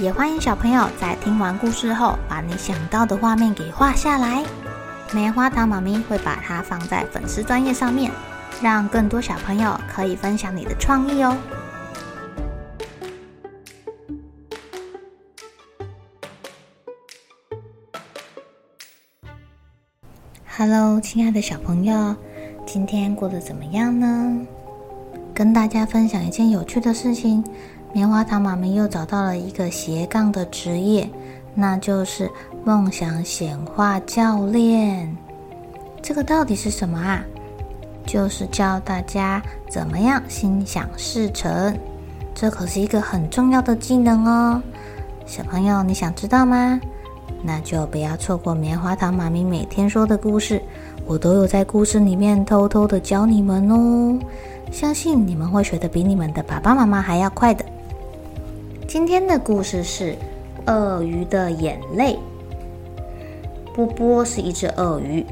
也欢迎小朋友在听完故事后，把你想到的画面给画下来。棉花糖妈咪会把它放在粉丝专页上面，让更多小朋友可以分享你的创意哦。Hello，亲爱的小朋友，今天过得怎么样呢？跟大家分享一件有趣的事情。棉花糖妈咪又找到了一个斜杠的职业，那就是梦想显化教练。这个到底是什么啊？就是教大家怎么样心想事成。这可是一个很重要的技能哦。小朋友，你想知道吗？那就不要错过棉花糖妈咪每天说的故事，我都有在故事里面偷偷的教你们哦。相信你们会学的比你们的爸爸妈妈还要快的。今天的故事是鳄鱼的眼泪。波波是一只鳄鱼，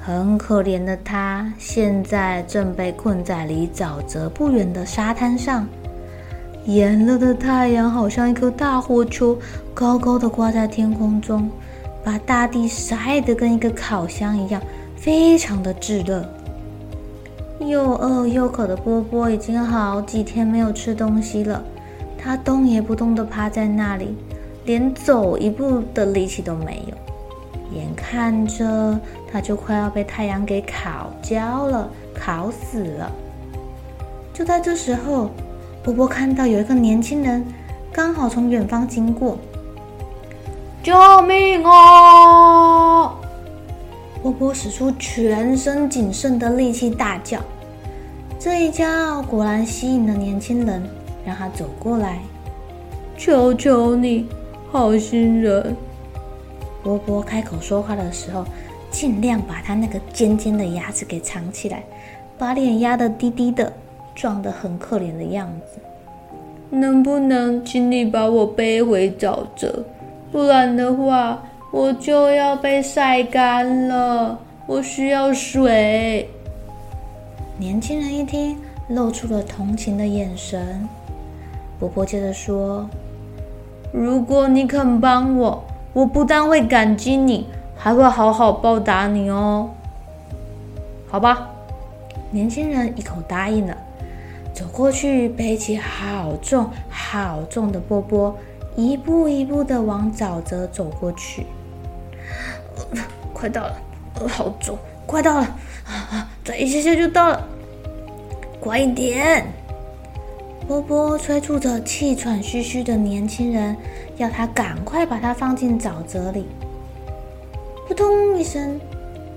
很可怜的它现在正被困在离沼泽不远的沙滩上。炎热的太阳好像一颗大火球，高高的挂在天空中，把大地晒得跟一个烤箱一样，非常的炙热。又饿又渴的波波已经好几天没有吃东西了。他动也不动地趴在那里，连走一步的力气都没有。眼看着他就快要被太阳给烤焦了，烤死了。就在这时候，波波看到有一个年轻人刚好从远方经过，救命啊！波波使出全身仅剩的力气大叫，这一叫果然吸引了年轻人。让他走过来，求求你，好心人。波波开口说话的时候，尽量把他那个尖尖的牙齿给藏起来，把脸压得低低的，装得很可怜的样子。能不能请你把我背回沼泽？不然的话，我就要被晒干了。我需要水。年轻人一听，露出了同情的眼神。婆婆接着说：“如果你肯帮我，我不但会感激你，还会好好报答你哦。”好吧，年轻人一口答应了，走过去背起好重好重的波波，一步一步的往沼泽走过去。快到了，好重，快到了，啊，再一下下就到了，快一点！波波催促着气喘吁吁的年轻人，要他赶快把他放进沼泽里。扑通一声，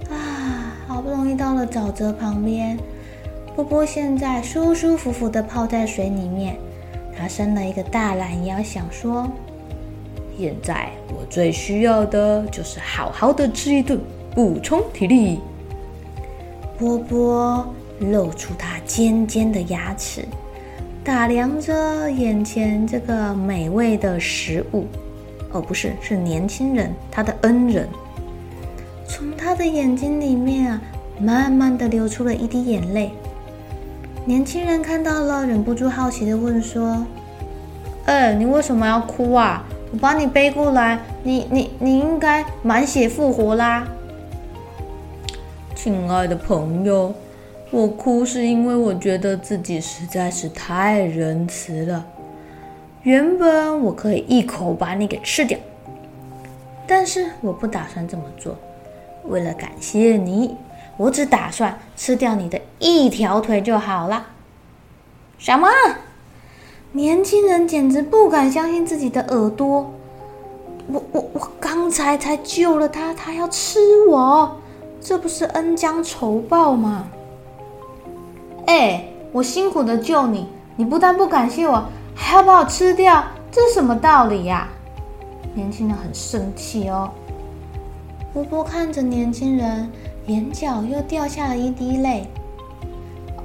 啊，好不容易到了沼泽旁边，波波现在舒舒服服地泡在水里面。他伸了一个大懒腰，想说：现在我最需要的就是好好的吃一顿，补充体力。波波露出他尖尖的牙齿。打量着眼前这个美味的食物，哦，不是，是年轻人，他的恩人。从他的眼睛里面啊，慢慢的流出了一滴眼泪。年轻人看到了，忍不住好奇的问说：“哎，你为什么要哭啊？我把你背过来，你你你应该满血复活啦。”亲爱的朋友。我哭是因为我觉得自己实在是太仁慈了。原本我可以一口把你给吃掉，但是我不打算这么做。为了感谢你，我只打算吃掉你的一条腿就好了。什么？年轻人简直不敢相信自己的耳朵。我我我刚才才救了他，他要吃我，这不是恩将仇报吗？哎，我辛苦的救你，你不但不感谢我，还要把我吃掉，这是什么道理呀？年轻人很生气哦。波波看着年轻人，眼角又掉下了一滴泪。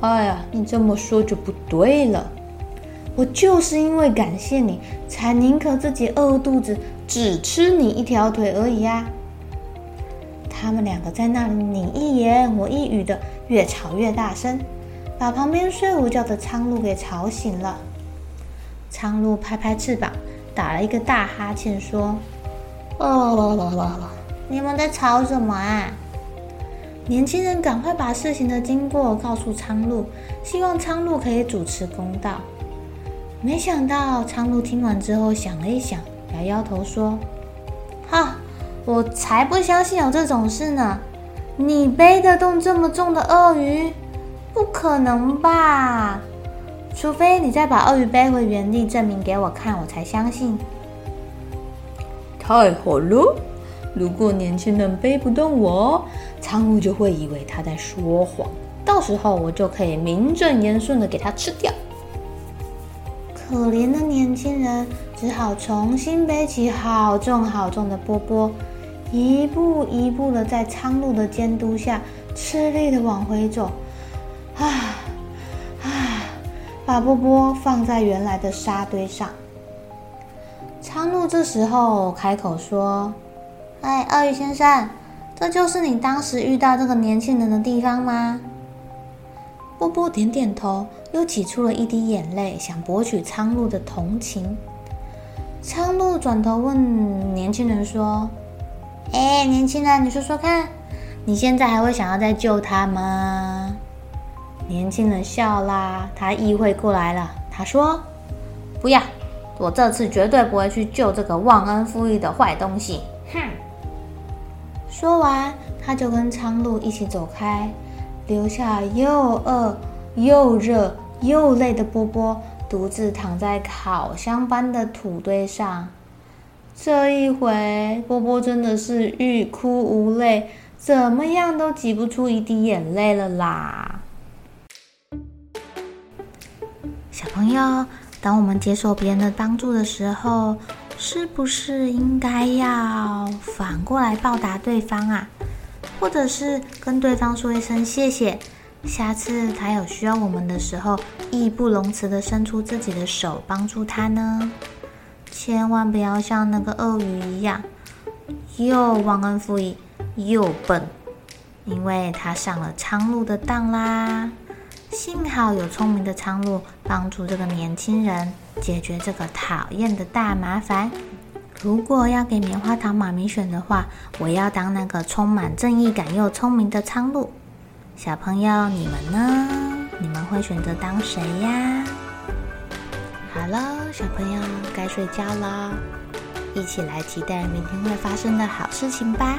哎呀，你这么说就不对了。我就是因为感谢你，才宁可自己饿肚子，只吃你一条腿而已呀。他们两个在那里你一言我一语的，越吵越大声，把旁边睡午觉的苍鹭给吵醒了。苍鹭拍拍翅膀，打了一个大哈欠，说：“啦啦啦啦啦，你们在吵什么啊？”年轻人赶快把事情的经过告诉苍鹭，希望苍鹭可以主持公道。没想到苍鹭听完之后想了一想，摇摇头说：“哈。”我才不相信有这种事呢！你背得动这么重的鳄鱼？不可能吧？除非你再把鳄鱼背回原地，证明给我看，我才相信。太好了！如果年轻人背不动我，苍鹭就会以为他在说谎，到时候我就可以名正言顺的给他吃掉。可怜的年轻人只好重新背起好重好重的波波。一步一步的在苍鹭的监督下，吃力的往回走，啊啊！把波波放在原来的沙堆上。苍鹭这时候开口说：“哎，鳄鱼先生，这就是你当时遇到这个年轻人的地方吗？”波波点点头，又挤出了一滴眼泪，想博取苍鹭的同情。苍鹭转头问年轻人说。哎，年轻人，你说说看，你现在还会想要再救他吗？年轻人笑啦，他意会过来了，他说：“不要，我这次绝对不会去救这个忘恩负义的坏东西。”哼！说完，他就跟苍鹭一起走开，留下又饿又热又累的波波，独自躺在烤箱般的土堆上。这一回，波波真的是欲哭无泪，怎么样都挤不出一滴眼泪了啦！小朋友，当我们接受别人的帮助的时候，是不是应该要反过来报答对方啊？或者是跟对方说一声谢谢，下次他有需要我们的时候，义不容辞的伸出自己的手帮助他呢？千万不要像那个鳄鱼一样，又忘恩负义又笨，因为他上了苍鹭的当啦。幸好有聪明的苍鹭帮助这个年轻人解决这个讨厌的大麻烦。如果要给棉花糖妈咪选的话，我要当那个充满正义感又聪明的苍鹭。小朋友，你们呢？你们会选择当谁呀？好了，小朋友该睡觉了，一起来期待明天会发生的好事情吧。